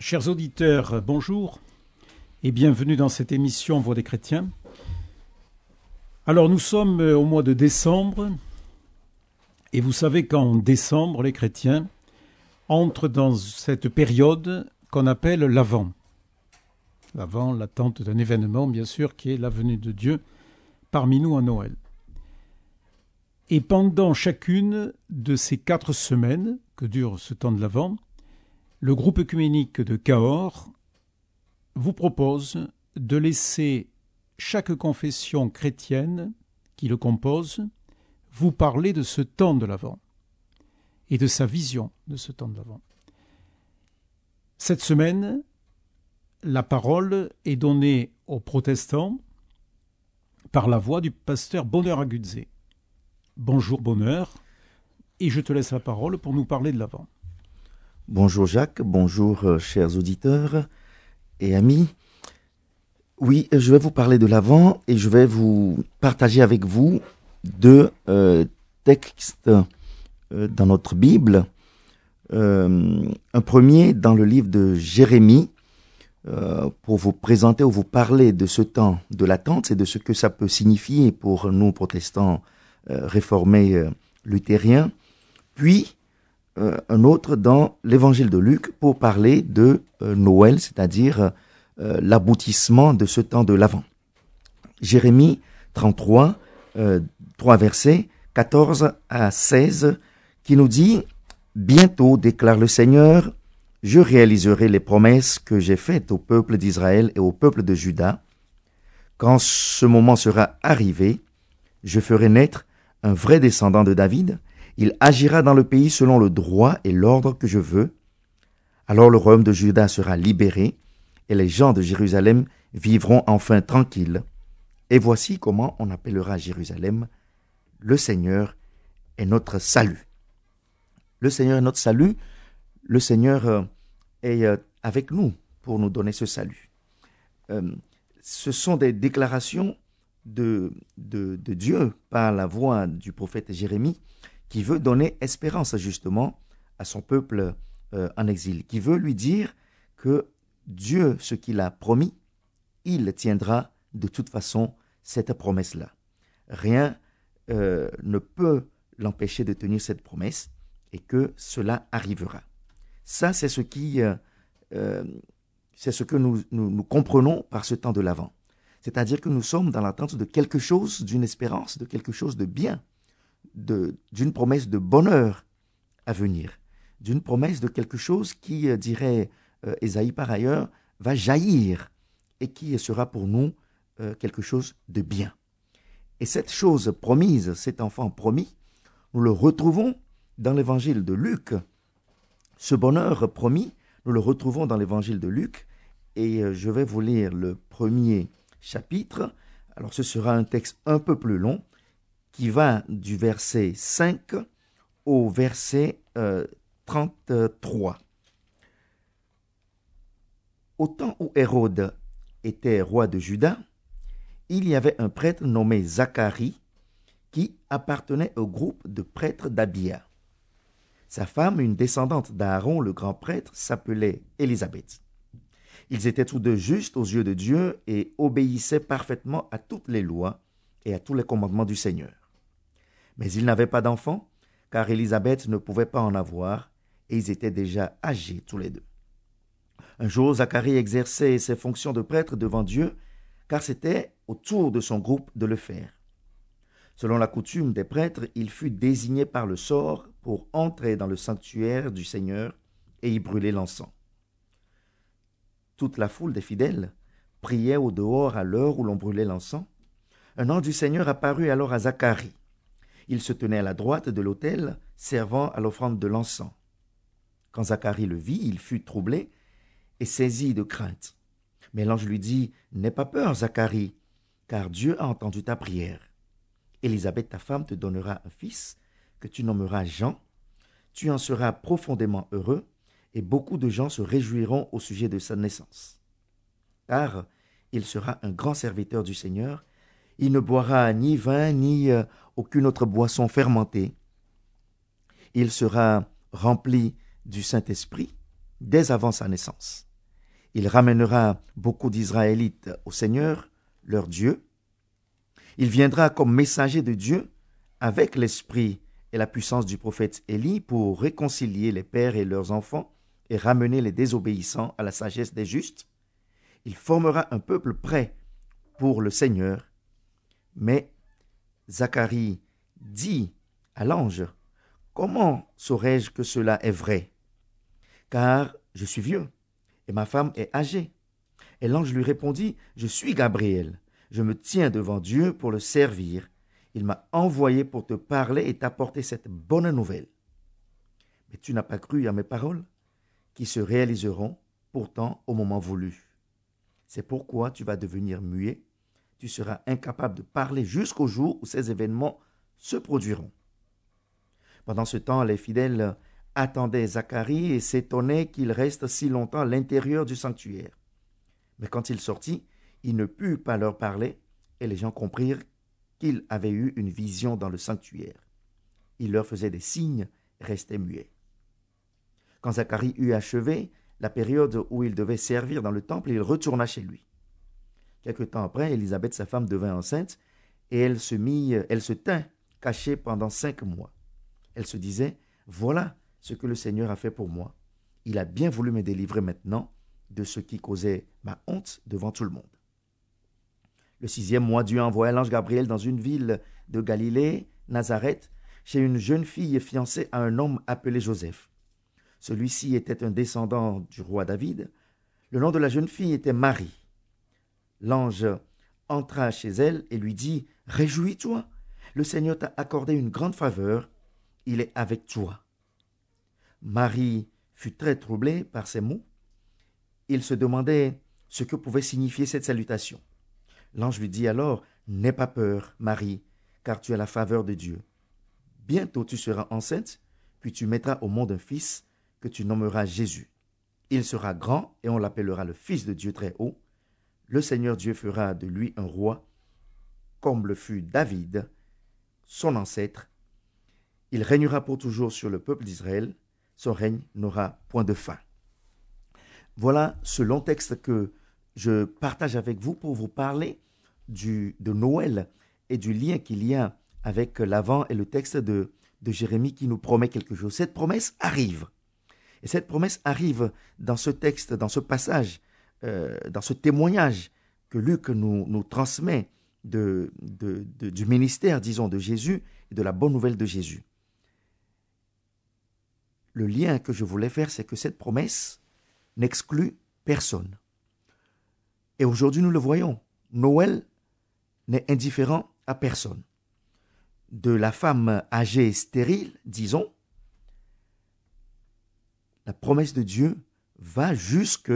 Chers auditeurs, bonjour et bienvenue dans cette émission Voix des chrétiens. Alors nous sommes au mois de décembre et vous savez qu'en décembre, les chrétiens entrent dans cette période qu'on appelle l'Avent. L'Avent, l'attente d'un événement, bien sûr, qui est la venue de Dieu parmi nous à Noël. Et pendant chacune de ces quatre semaines que dure ce temps de l'Avent, le groupe œcuménique de Cahors vous propose de laisser chaque confession chrétienne qui le compose vous parler de ce temps de l'Avent et de sa vision de ce temps de l'Avent. Cette semaine, la parole est donnée aux protestants par la voix du pasteur Bonheur Agudze. Bonjour Bonheur, et je te laisse la parole pour nous parler de l'Avent. Bonjour Jacques, bonjour euh, chers auditeurs et amis. Oui, je vais vous parler de l'Avent et je vais vous partager avec vous deux euh, textes euh, dans notre Bible. un premier dans le livre de Jérémie pour vous présenter ou vous parler de ce temps de l'attente et de ce que ça peut signifier pour nous protestants réformés luthériens. Puis un autre dans l'évangile de Luc pour parler de Noël, c'est-à-dire l'aboutissement de ce temps de l'Avent. Jérémie 33, 3 versets 14 à 16, qui nous dit Bientôt, déclare le Seigneur, je réaliserai les promesses que j'ai faites au peuple d'Israël et au peuple de Juda. Quand ce moment sera arrivé, je ferai naître un vrai descendant de David, il agira dans le pays selon le droit et l'ordre que je veux. Alors le royaume de Juda sera libéré, et les gens de Jérusalem vivront enfin tranquilles. Et voici comment on appellera Jérusalem le Seigneur est notre salut. Le Seigneur est notre salut. Le Seigneur euh, est euh, avec nous pour nous donner ce salut. Euh, ce sont des déclarations de, de, de Dieu par la voix du prophète Jérémie qui veut donner espérance justement à son peuple euh, en exil, qui veut lui dire que Dieu, ce qu'il a promis, il tiendra de toute façon cette promesse-là. Rien euh, ne peut l'empêcher de tenir cette promesse et que cela arrivera. Ça, c'est ce qui, euh, c'est ce que nous, nous, nous, comprenons par ce temps de l'avant. C'est-à-dire que nous sommes dans l'attente de quelque chose, d'une espérance, de quelque chose de bien d'une promesse de bonheur à venir, d'une promesse de quelque chose qui, euh, dirait euh, Esaïe par ailleurs, va jaillir et qui sera pour nous euh, quelque chose de bien. Et cette chose promise, cet enfant promis, nous le retrouvons dans l'évangile de Luc. Ce bonheur promis, nous le retrouvons dans l'évangile de Luc. Et je vais vous lire le premier chapitre. Alors ce sera un texte un peu plus long, qui va du verset 5 au verset 33. Euh, au temps où Hérode était roi de Juda, il y avait un prêtre nommé Zacharie qui appartenait au groupe de prêtres d'Abia. Sa femme, une descendante d'Aaron, le grand prêtre, s'appelait Élisabeth. Ils étaient tous deux justes aux yeux de Dieu et obéissaient parfaitement à toutes les lois et à tous les commandements du Seigneur. Mais ils n'avaient pas d'enfants, car Élisabeth ne pouvait pas en avoir, et ils étaient déjà âgés tous les deux. Un jour, Zacharie exerçait ses fonctions de prêtre devant Dieu, car c'était au tour de son groupe de le faire. Selon la coutume des prêtres, il fut désigné par le sort pour entrer dans le sanctuaire du Seigneur et y brûler l'encens. Toute la foule des fidèles priait au dehors à l'heure où l'on brûlait l'encens. Un ange du Seigneur apparut alors à Zacharie. Il se tenait à la droite de l'autel, servant à l'offrande de l'encens. Quand Zacharie le vit, il fut troublé et saisi de crainte. Mais l'ange lui dit, N'aie pas peur, Zacharie, car Dieu a entendu ta prière. Élisabeth, ta femme, te donnera un fils, que tu nommeras Jean. Tu en seras profondément heureux, et beaucoup de gens se réjouiront au sujet de sa naissance. Car il sera un grand serviteur du Seigneur, il ne boira ni vin ni euh, aucune autre boisson fermentée. Il sera rempli du Saint-Esprit dès avant sa naissance. Il ramènera beaucoup d'Israélites au Seigneur, leur Dieu. Il viendra comme messager de Dieu avec l'esprit et la puissance du prophète Élie pour réconcilier les pères et leurs enfants et ramener les désobéissants à la sagesse des justes. Il formera un peuple prêt pour le Seigneur. Mais Zacharie dit à l'ange, Comment saurais-je que cela est vrai? Car je suis vieux et ma femme est âgée. Et l'ange lui répondit, Je suis Gabriel, je me tiens devant Dieu pour le servir. Il m'a envoyé pour te parler et t'apporter cette bonne nouvelle. Mais tu n'as pas cru à mes paroles, qui se réaliseront pourtant au moment voulu. C'est pourquoi tu vas devenir muet, tu seras incapable de parler jusqu'au jour où ces événements se produiront. Pendant ce temps, les fidèles attendaient Zacharie et s'étonnaient qu'il reste si longtemps à l'intérieur du sanctuaire. Mais quand il sortit, il ne put pas leur parler, et les gens comprirent qu'il avait eu une vision dans le sanctuaire. Il leur faisait des signes, restait muet. Quand Zacharie eut achevé la période où il devait servir dans le temple, il retourna chez lui. Quelque temps après, Élisabeth, sa femme, devint enceinte, et elle se mit, elle se tint cachée pendant cinq mois. Elle se disait, Voilà ce que le Seigneur a fait pour moi. Il a bien voulu me délivrer maintenant de ce qui causait ma honte devant tout le monde. Le sixième mois, Dieu envoya l'ange Gabriel dans une ville de Galilée, Nazareth, chez une jeune fille fiancée à un homme appelé Joseph. Celui-ci était un descendant du roi David. Le nom de la jeune fille était Marie. L'ange entra chez elle et lui dit Réjouis-toi, le Seigneur t'a accordé une grande faveur, il est avec toi. Marie fut très troublée par ces mots. Il se demandait ce que pouvait signifier cette salutation. L'ange lui dit alors N'aie pas peur, Marie, car tu as la faveur de Dieu. Bientôt tu seras enceinte, puis tu mettras au monde un fils que tu nommeras Jésus. Il sera grand et on l'appellera le Fils de Dieu très haut. Le Seigneur Dieu fera de lui un roi, comme le fut David, son ancêtre. Il régnera pour toujours sur le peuple d'Israël. Son règne n'aura point de fin. Voilà ce long texte que je partage avec vous pour vous parler du, de Noël et du lien qu'il y a avec l'avant et le texte de, de Jérémie qui nous promet quelque chose. Cette promesse arrive. Et cette promesse arrive dans ce texte, dans ce passage, euh, dans ce témoignage que Luc nous, transmet du ministère, disons, de Jésus et de la bonne nouvelle de Jésus. Le lien que je voulais faire, c'est que cette promesse n'exclut personne. Et aujourd'hui, nous le voyons. Noël n'est indifférent à personne. De la femme âgée et stérile, disons, la promesse de Dieu va jusque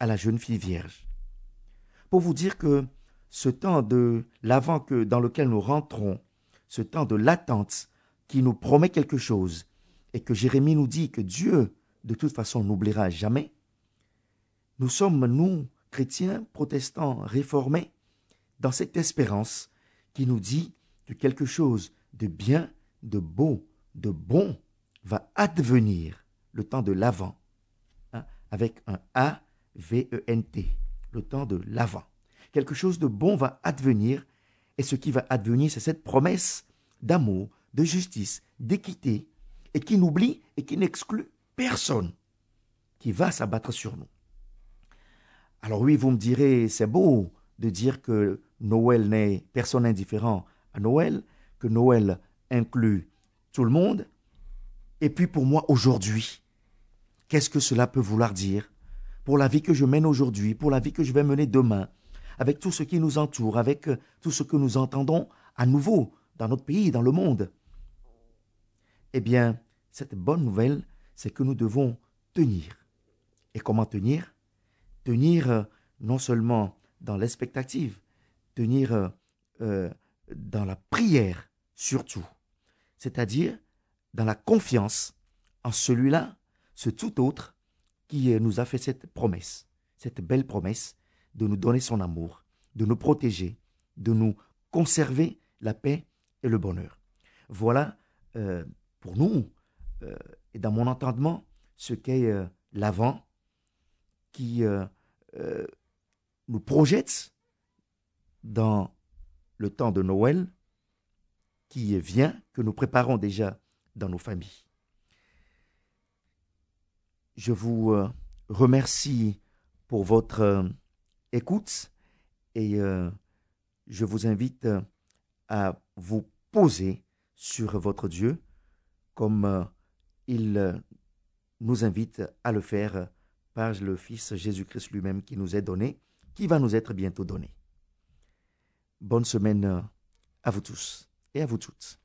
à la jeune fille vierge. Pour vous dire que ce temps de l'avant que dans lequel nous rentrons, ce temps de l'attente qui nous promet quelque chose et que Jérémie nous dit que Dieu de toute façon n'oubliera jamais, nous sommes nous chrétiens, protestants, réformés dans cette espérance qui nous dit que quelque chose de bien, de beau, de bon va advenir le temps de l'avant, hein, avec un A-V-E-N-T, le temps de l'avant. Quelque chose de bon va advenir, et ce qui va advenir, c'est cette promesse d'amour, de justice, d'équité, et qui n'oublie et qui n'exclut personne qui va s'abattre sur nous. Alors oui, vous me direz, c'est beau de dire que Noël n'est personne indifférent à Noël, que Noël inclut tout le monde. Et puis pour moi, aujourd'hui, Qu'est-ce que cela peut vouloir dire? Pour la vie que je mène aujourd'hui, pour la vie que je vais mener demain, avec tout ce qui nous entoure, avec euh, tout ce que nous entendons à nouveau dans notre pays, dans le monde Eh bien, cette bonne nouvelle, c'est que nous devons tenir. Et comment tenir? Tenir euh, non seulement dans l'expectative, tenir euh, dans la prière surtout, c'est-à-dire dans la confiance en celui-là ce tout autre qui euh, nous a fait cette promesse, cette belle promesse de nous donner son amour, de nous protéger, de nous conserver la paix et le bonheur. Voilà euh, pour nous, euh, et dans mon entendement, ce qu'est l'avant qui nous projette dans le temps de Noël qui vient, que nous préparons déjà dans nos familles. Je vous euh, remercie pour votre euh, écoute et euh, je vous invite à vous poser sur votre Dieu comme il nous invite à le faire par le Fils Jésus-Christ lui-même qui nous est donné, qui va nous être bientôt donné. Bonne semaine à vous tous et à vous toutes.